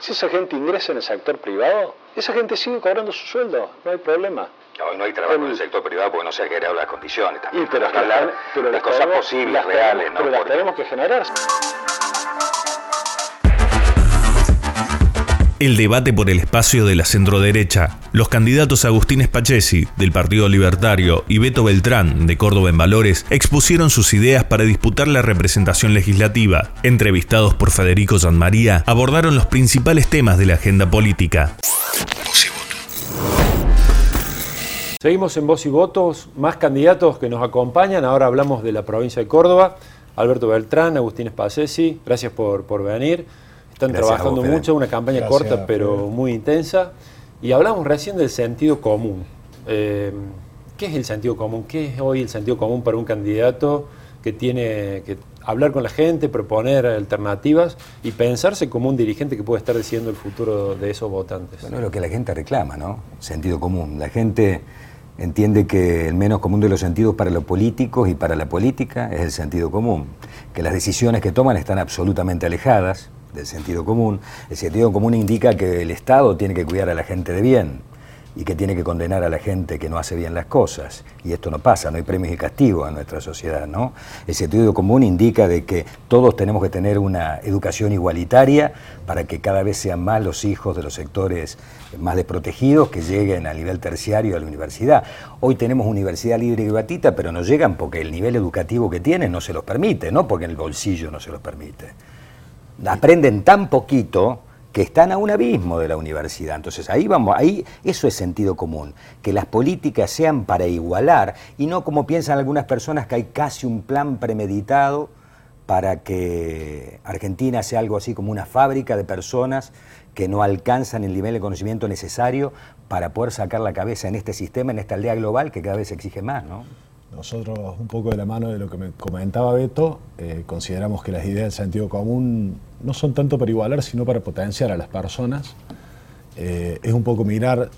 Si esa gente ingresa en el sector privado, esa gente sigue cobrando su sueldo, no hay problema. No, no hay trabajo en el sector privado porque no se ha generado las condiciones. También. Y pero, que hablar pero de cosas tenemos- posibles, las reales, ¿no? Pero las Porque- tenemos que generar. El debate por el espacio de la centroderecha. Los candidatos Agustín Spachesi, del Partido Libertario, y Beto Beltrán, de Córdoba en Valores, expusieron sus ideas para disputar la representación legislativa. Entrevistados por Federico Sanmaría, abordaron los principales temas de la agenda política. Seguimos en voz y votos, más candidatos que nos acompañan. Ahora hablamos de la provincia de Córdoba. Alberto Beltrán, Agustín Spacesi, gracias por, por venir. Están Gracias trabajando vos, mucho, una campaña Gracias, corta pero muy intensa. Y hablamos recién del sentido común. Eh, ¿Qué es el sentido común? ¿Qué es hoy el sentido común para un candidato que tiene que hablar con la gente, proponer alternativas y pensarse como un dirigente que puede estar decidiendo el futuro de esos votantes? Bueno, es lo que la gente reclama, ¿no? Sentido común. La gente entiende que el menos común de los sentidos para los políticos y para la política es el sentido común. Que las decisiones que toman están absolutamente alejadas del sentido común. El sentido común indica que el Estado tiene que cuidar a la gente de bien y que tiene que condenar a la gente que no hace bien las cosas. Y esto no pasa, no hay premios y castigos en nuestra sociedad, ¿no? El sentido común indica de que todos tenemos que tener una educación igualitaria para que cada vez sean más los hijos de los sectores más desprotegidos que lleguen al nivel terciario a la universidad. Hoy tenemos universidad libre y gratuita, pero no llegan porque el nivel educativo que tienen no se los permite, no porque el bolsillo no se los permite aprenden tan poquito que están a un abismo de la universidad. Entonces ahí vamos, ahí eso es sentido común, que las políticas sean para igualar y no como piensan algunas personas que hay casi un plan premeditado para que Argentina sea algo así como una fábrica de personas que no alcanzan el nivel de conocimiento necesario para poder sacar la cabeza en este sistema, en esta aldea global que cada vez exige más, ¿no? Nosotros, un poco de la mano de lo que me comentaba Beto, eh, consideramos que las ideas del sentido común no son tanto para igualar, sino para potenciar a las personas. Eh, es un poco mirar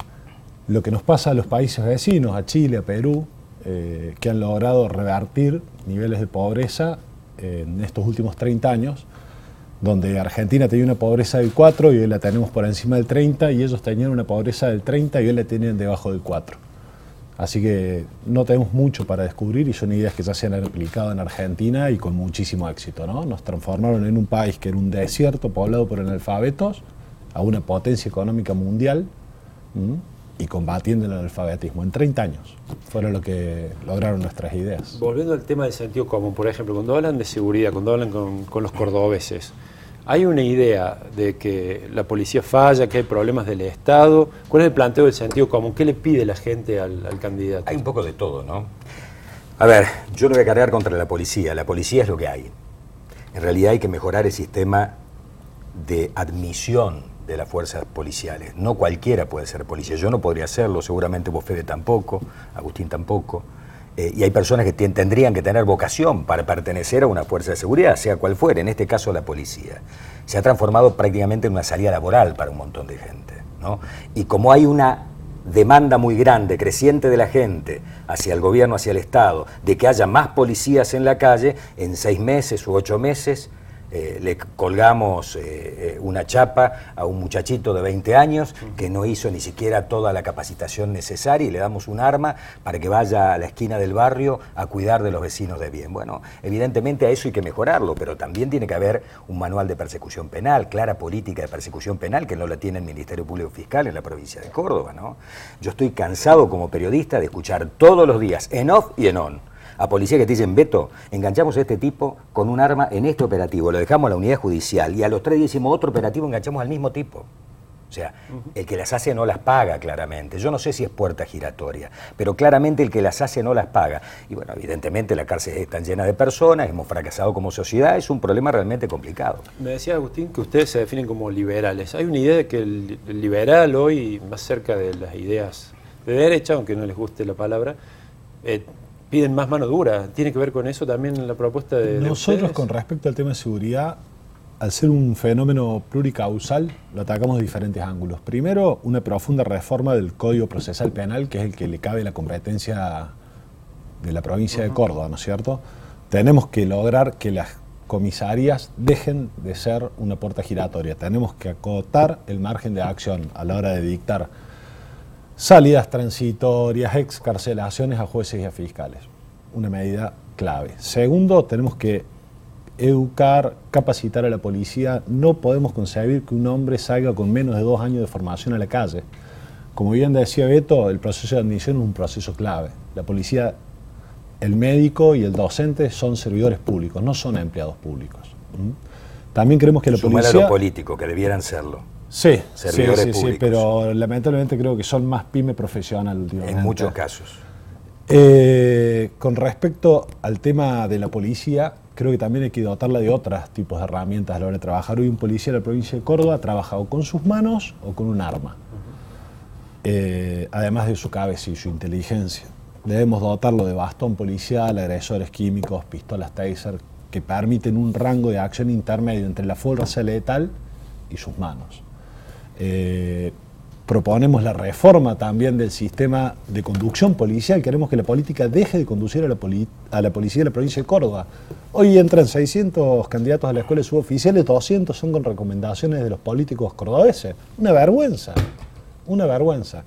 lo que nos pasa a los países vecinos, a Chile, a Perú, eh, que han logrado revertir niveles de pobreza en estos últimos 30 años, donde Argentina tenía una pobreza del 4 y hoy la tenemos por encima del 30, y ellos tenían una pobreza del 30 y hoy la tienen debajo del 4. Así que no tenemos mucho para descubrir y son ideas que ya se han aplicado en Argentina y con muchísimo éxito. ¿no? Nos transformaron en un país que era un desierto poblado por analfabetos a una potencia económica mundial ¿m? y combatiendo el analfabetismo en 30 años. Fueron lo que lograron nuestras ideas. Volviendo al tema del sentido común, por ejemplo, cuando hablan de seguridad, cuando hablan con, con los cordobeses, ¿hay una idea de que la policía falla, que hay problemas del Estado? ¿Cuál es el planteo del sentido común? ¿Qué le pide la gente al, candidato? Hay un poco de todo, ¿no? A ver, yo no voy a cargar contra la policía, la policía es lo que hay. En realidad hay que mejorar el sistema de admisión de las fuerzas policiales. No cualquiera puede ser policía. Yo no podría hacerlo, seguramente vos Fede tampoco, Agustín tampoco. Eh, y hay personas que tendrían que tener vocación para pertenecer a una fuerza de seguridad, sea cual fuera, en este caso la policía. Se ha transformado prácticamente en una salida laboral para un montón de gente. ¿no? Y como hay una demanda muy grande, creciente de la gente hacia el gobierno, hacia el Estado, de que haya más policías en la calle, en seis meses u ocho meses eh, le colgamos eh, eh, una chapa a un muchachito de 20 años que no hizo ni siquiera toda la capacitación necesaria y le damos un arma para que vaya a la esquina del barrio a cuidar de los vecinos de bien. Bueno, evidentemente a eso hay que mejorarlo, pero también tiene que haber un manual de persecución penal, clara política de persecución penal que no la tiene el Ministerio Público Fiscal en la provincia de Córdoba. ¿no? Yo estoy cansado como periodista de escuchar todos los días, en off y en on, a policía que te dicen, Beto, enganchamos a este tipo con un arma en este operativo, lo dejamos a la unidad judicial y a los tres días hicimos otro operativo enganchamos al mismo tipo. O sea, el que las hace no las paga claramente. Yo no sé si es puerta giratoria, pero claramente el que las hace no las paga. Y bueno, evidentemente la cárcel está llena de personas, hemos fracasado como sociedad, es un problema realmente complicado. Me decía Agustín que ustedes se definen como liberales. Hay una idea de que el, liberal hoy, más cerca de las ideas de derecha, aunque no les guste la palabra, eh, piden más mano dura. ¿Tiene que ver con eso también la propuesta de, Nosotros con respecto al tema de seguridad, al ser un fenómeno pluricausal, lo atacamos de diferentes ángulos. Primero, una profunda reforma del Código Procesal Penal, que es el que le cabe la competencia de la provincia de Córdoba, ¿no es cierto? Tenemos que lograr que las comisarías dejen de ser una puerta giratoria. Tenemos que acotar el margen de acción a la hora de dictar salidas transitorias, excarcelaciones a jueces y a fiscales. Una medida clave. Segundo, tenemos que educar, capacitar a la policía. No podemos concebir que un hombre salga con menos de dos años de formación a la calle. Como bien decía Beto, el proceso de admisión es un proceso clave. La policía, el médico y el docente son servidores públicos, no son empleados públicos. ¿Mm? También creemos que la Sumar policía... a lo político, que debieran serlo. Sí, sí, servidores sí, sí, públicos. pero lamentablemente creo que son más pyme profesional últimamente. En muchos casos. Eh, con respecto al tema de la policía, creo que también hay que dotarla de otros tipos de herramientas a la hora de trabajar. Hoy un policía de la provincia de Córdoba trabaja o con sus manos o con un arma, Eh, además de su cabeza y su inteligencia. Debemos dotarlo de bastón policial, agresores químicos, pistolas taser, que permiten un rango de acción intermedio entre la fuerza letal y sus manos. Eh, proponemos la reforma también del sistema de conducción policial. Queremos que la política deje de conducir a la, policía de la provincia de Córdoba. Hoy entran 600 candidatos a la escuela suboficiales, 200 son con recomendaciones de los políticos cordobeses. Una vergüenza, una vergüenza.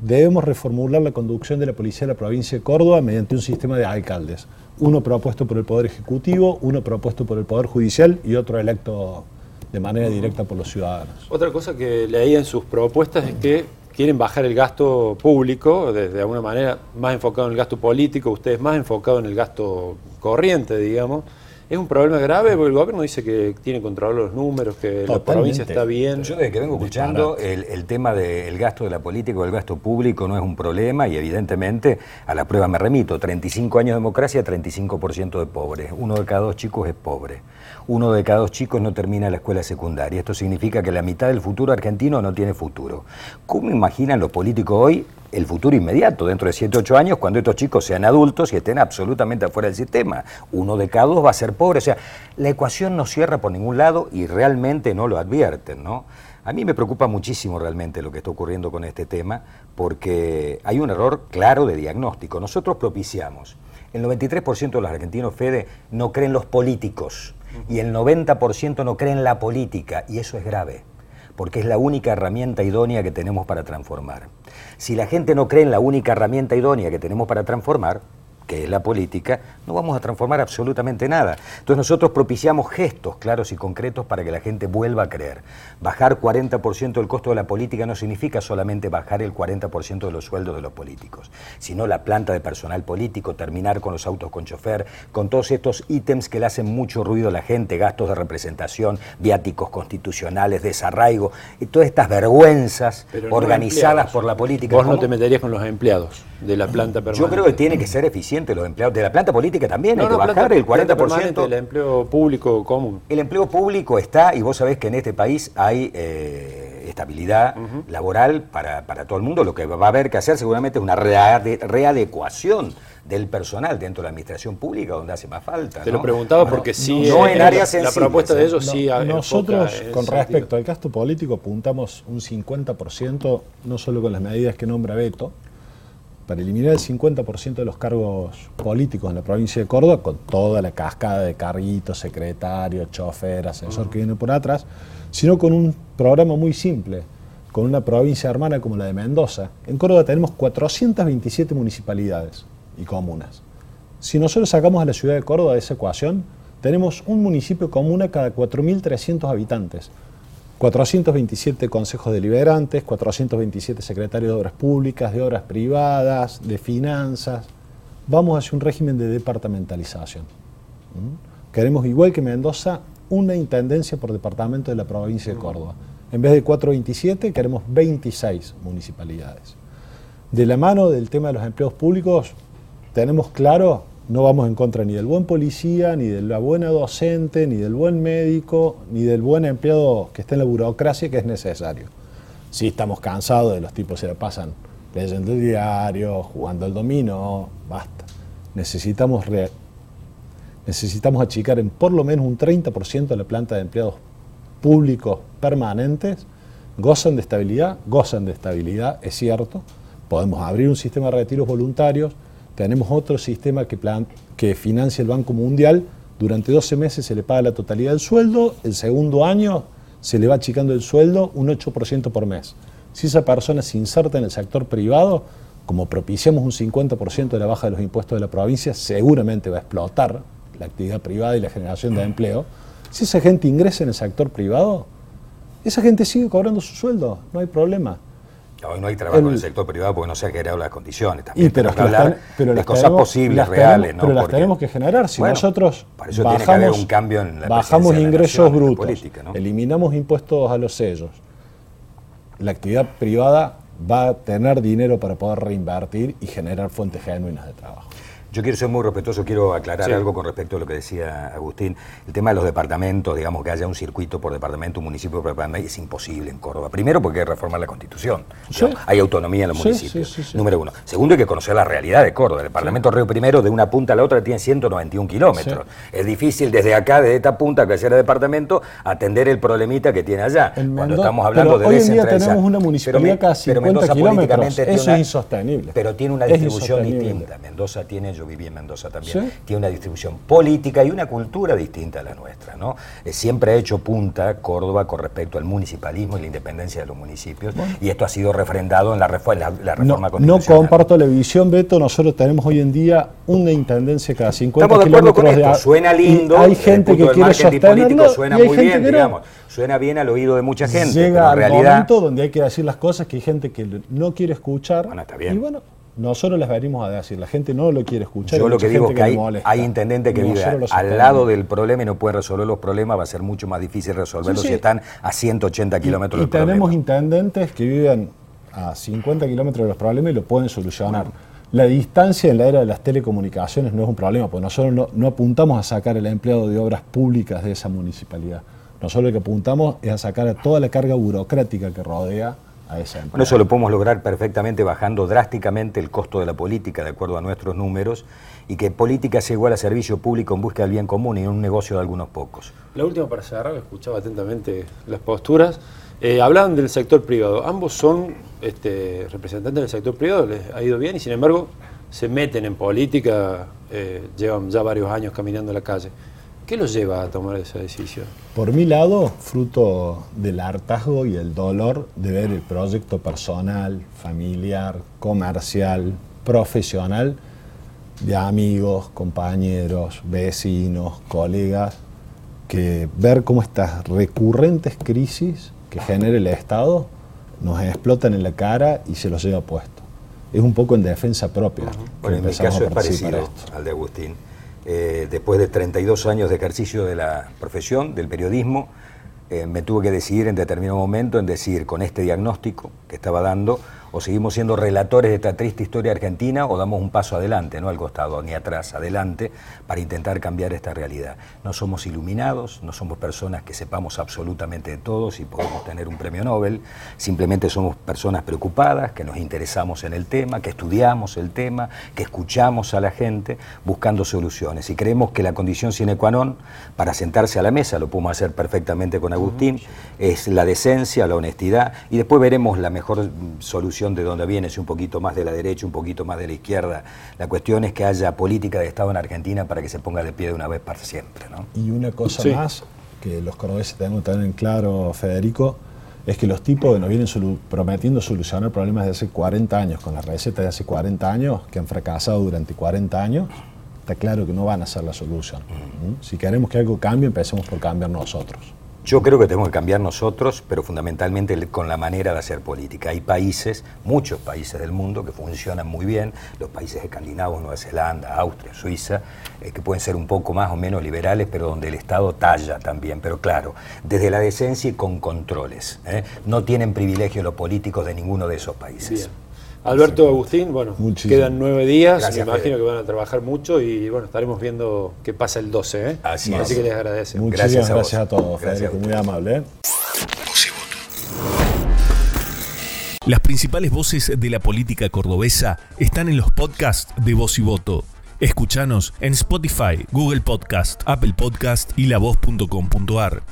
Debemos reformular la conducción de la policía de la provincia de Córdoba mediante un sistema de alcaldes. Uno propuesto por el Poder Ejecutivo, uno propuesto por el Poder Judicial y otro electo de manera directa por los ciudadanos. Otra cosa que leía en sus propuestas es que quieren bajar el gasto público, de, de alguna manera más enfocado en el gasto político, ustedes más enfocado en el gasto corriente, digamos. Es un problema grave porque el gobierno dice que tiene controlado los números, que la provincia está bien. Yo desde que vengo escuchando, el, el tema del gasto de la política o el gasto público no es un problema y evidentemente a la prueba me remito. 35 años de democracia, 35% de pobres. Uno de cada dos chicos es pobre. Uno de cada dos chicos no termina la escuela secundaria. Esto significa que la mitad del futuro argentino no tiene futuro. ¿Cómo imaginan los políticos hoy el futuro inmediato, dentro de 7, 8 años, cuando estos chicos sean adultos y estén absolutamente afuera del sistema? Uno de cada dos va a ser pobre. O sea, la ecuación no cierra por ningún lado y realmente no lo advierten, ¿no? A mí me preocupa muchísimo realmente lo que está ocurriendo con este tema, porque hay un error claro de diagnóstico. Nosotros propiciamos. El 93% de los argentinos, Fede, no creen los políticos y el 90% no creen la política, y eso es grave, porque es la única herramienta idónea que tenemos para transformar. Si la gente no cree en la única herramienta idónea que tenemos para transformar, que es la política, no vamos a transformar absolutamente nada. Entonces nosotros propiciamos gestos claros y concretos para que la gente vuelva a creer. Bajar 40% del costo de la política no significa solamente bajar el 40% de los sueldos de los políticos, sino la planta de personal político, terminar con los autos con chofer, con todos estos ítems que le hacen mucho ruido a la gente, gastos de representación, viáticos constitucionales, desarraigo, y todas estas vergüenzas Pero organizadas empleados. por la política. Vos no te meterías con los empleados de la planta permanente. Yo creo que tiene que ser eficiente los empleados. De la planta política también hay No, que no, bajar planta- el planta 40%. permanente, el empleo público común. El empleo público está, y vos sabés que en este país hay eh, estabilidad laboral para, para todo el mundo. Lo que va a haber que hacer seguramente es una reade- readecuación del personal dentro de la administración pública donde hace más falta. Te ¿no? lo preguntaba porque sí. no eh, en áreas la, la sensibles, propuesta de ¿eh? ellos sí. Nosotros, en con sentido. respecto al gasto político, apuntamos un 50%, no solo con las medidas que nombra Beto, para eliminar el 50% de los cargos políticos en la provincia de Córdoba, con toda la cascada de carguitos, secretario, chofer, asesor que viene por atrás, sino con un programa muy simple, con una provincia hermana como la de Mendoza. En Córdoba tenemos 427 municipalidades y comunas. Si nosotros sacamos a la ciudad de Córdoba de esa ecuación, tenemos un municipio comuna cada 4.300 habitantes. 427 consejos deliberantes, 427 secretarios de obras públicas, de obras privadas, de finanzas. Vamos hacia un régimen de departamentalización. Queremos, igual que Mendoza, una intendencia por departamento de la provincia de Córdoba. En vez de 427, queremos 26 municipalidades. De la mano del tema de los empleos públicos, tenemos claro, no vamos en contra ni del buen policía, ni de la buena docente, ni del buen médico, ni del buen empleado que está en la burocracia que es necesario. Sí estamos cansados de los tipos que se la pasan leyendo el diario, jugando al dominó, basta. Necesitamos, re- necesitamos achicar en por lo menos un 30% de la planta de empleados públicos permanentes, gozan de estabilidad, gozan de estabilidad, es cierto. Podemos abrir un sistema de retiros voluntarios, tenemos otro sistema que, plan- que financia el Banco Mundial, durante 12 meses se le paga la totalidad del sueldo, el segundo año se le va achicando el sueldo un 8% por mes. Si esa persona se inserta en el sector privado, como propiciamos un 50% de la baja de los impuestos de la provincia, seguramente va a explotar la actividad privada y la generación de empleo. Si esa gente ingresa en el sector privado, esa gente sigue cobrando su sueldo, no hay problema. Hoy no hay trabajo en El- sector privado porque no se han generado las condiciones. También Y pero, que las hablar ten- pero de las cosas tenemos- posibles, las reales. tenemos- ¿no? Pero las Porque- tenemos que generar. Si Bueno, nosotros eso tiene que haber un cambio en la bajamos ingresos nación, brutos, política, ¿no? eliminamos impuestos a los sellos, la actividad privada va a tener dinero para poder reinvertir y generar fuentes genuinas de trabajo. Yo quiero ser muy respetuoso, quiero aclarar Sí. algo con respecto a lo que decía Agustín. El tema de los departamentos, digamos que haya un circuito por departamento, un municipio por departamento, es imposible en Córdoba. Primero porque hay que reformar la constitución. Sí. Hay autonomía en los Sí, municipios. Número uno. Segundo, hay que conocer la realidad de Córdoba. El departamento Río Primero, de una punta a la otra, tiene 191 kilómetros. Es difícil desde acá, desde esta punta, que sea departamento, atender el problemita que tiene allá. En Cuando Mendoza- estamos hablando pero de hoy en día tenemos una municipalidad pero 50 Mendoza kilómetros. Eso es insostenible. Pero tiene una distribución distinta. Mendoza tiene, yo viví en Mendoza también, Sí. tiene una distribución política y una cultura distinta a la nuestra. ¿no? Eh, siempre ha hecho punta Córdoba con respecto al municipalismo y la independencia de los municipios, y esto ha sido refrendado en la, No, reforma no constitucional. comparto la visión, Beto. Nosotros tenemos hoy en día una intendencia cada 50 Estamos de acuerdo con kilómetros esto, de suena lindo, Hay gente que quiere sostenerlo suena muy bien, no. digamos, suena bien al oído de mucha gente, Llega pero en al realidad momento donde hay que decir las cosas que hay gente que no quiere escuchar. Bueno, está bien. Y bueno, nosotros les venimos a decir. La gente no lo quiere escuchar. Yo lo que digo es que hay, intendentes que viven al lado del problema y no pueden resolver los problemas, va a ser mucho más difícil resolverlos Sí, sí. si están a 180 kilómetros Y, y del problema. tenemos intendentes que viven a 50 kilómetros de los problemas y lo pueden solucionar. La distancia en la era de las telecomunicaciones no es un problema, porque nosotros no, no apuntamos a sacar el empleado de obras públicas de esa municipalidad. Nosotros lo que apuntamos es a sacar a toda la carga burocrática que rodea a esa empresa. Bueno, eso lo podemos lograr perfectamente bajando drásticamente el costo de la política de acuerdo a nuestros números y que política sea igual a servicio público en busca del bien común y no un negocio de algunos pocos. La última para cerrar, escuchaba atentamente las posturas. Eh, hablaban del sector privado. Ambos son este, representantes del sector privado, les ha ido bien y sin embargo se meten en política, eh, llevan ya varios años caminando en la calle. ¿Qué los lleva a tomar esa decisión? Por mi lado, fruto del hartazgo y el dolor de ver el proyecto personal, familiar, comercial, profesional de amigos, compañeros, vecinos, colegas, que ver cómo estas recurrentes crisis que genera el Estado nos explotan en la cara y se los lleva puesto. Es un poco en defensa propia. que Bueno, en mi caso es parecido esto. al de Agustín. Eh, después de 32 años de ejercicio de la profesión, del periodismo, eh, me tuve que decidir en determinado momento en decir, con este diagnóstico que estaba dando, o seguimos siendo relatores de esta triste historia argentina o damos un paso adelante, no al costado ni atrás, adelante, para intentar cambiar esta realidad. No somos iluminados, no somos personas que sepamos absolutamente de todos y podemos tener un premio Nobel, simplemente somos personas preocupadas, que nos interesamos en el tema, que estudiamos el tema, que escuchamos a la gente buscando soluciones. Y creemos que la condición sine qua non para sentarse a la mesa, lo podemos hacer perfectamente con Agustín, es la decencia, la honestidad, y después veremos la mejor mm, solución de dónde viene, si un poquito más de la derecha, un poquito más de la izquierda. La cuestión es que haya política de Estado en Argentina para que se ponga de pie de una vez para siempre. ¿no? Y una cosa Sí. más que los cordobeses tenemos que tener en claro, Federico, es que los tipos que nos vienen solu- prometiendo solucionar problemas de hace 40 años, con las recetas de hace 40 años, que han fracasado durante 40 años, está claro que no van a ser la solución. ¿Mm? Si queremos que algo cambie, empecemos por cambiar nosotros. Yo creo que tenemos que cambiar nosotros, pero fundamentalmente con la manera de hacer política. Hay países, muchos países del mundo que funcionan muy bien, los países escandinavos, Nueva Zelanda, Austria, Suiza, eh, que pueden ser un poco más o menos liberales, pero donde el Estado talla también. Pero claro, desde la decencia y con controles. ¿eh? No tienen privilegio los políticos de ninguno de esos países. Alberto Agustín, bueno, Muchísimo. quedan nueve días, Gracias, me imagino Fede. que van a trabajar mucho y bueno, estaremos viendo qué pasa el 12, ¿eh? Así Así es. que les agradezco. Muchísimas Gracias gracias a todos, Gracias Federico, a muy amable. ¿eh? Las principales voces de la política cordobesa están en los podcasts de Voz y Voto. Escuchanos en Spotify, Google Podcast, Apple Podcast y lavoz.com.ar.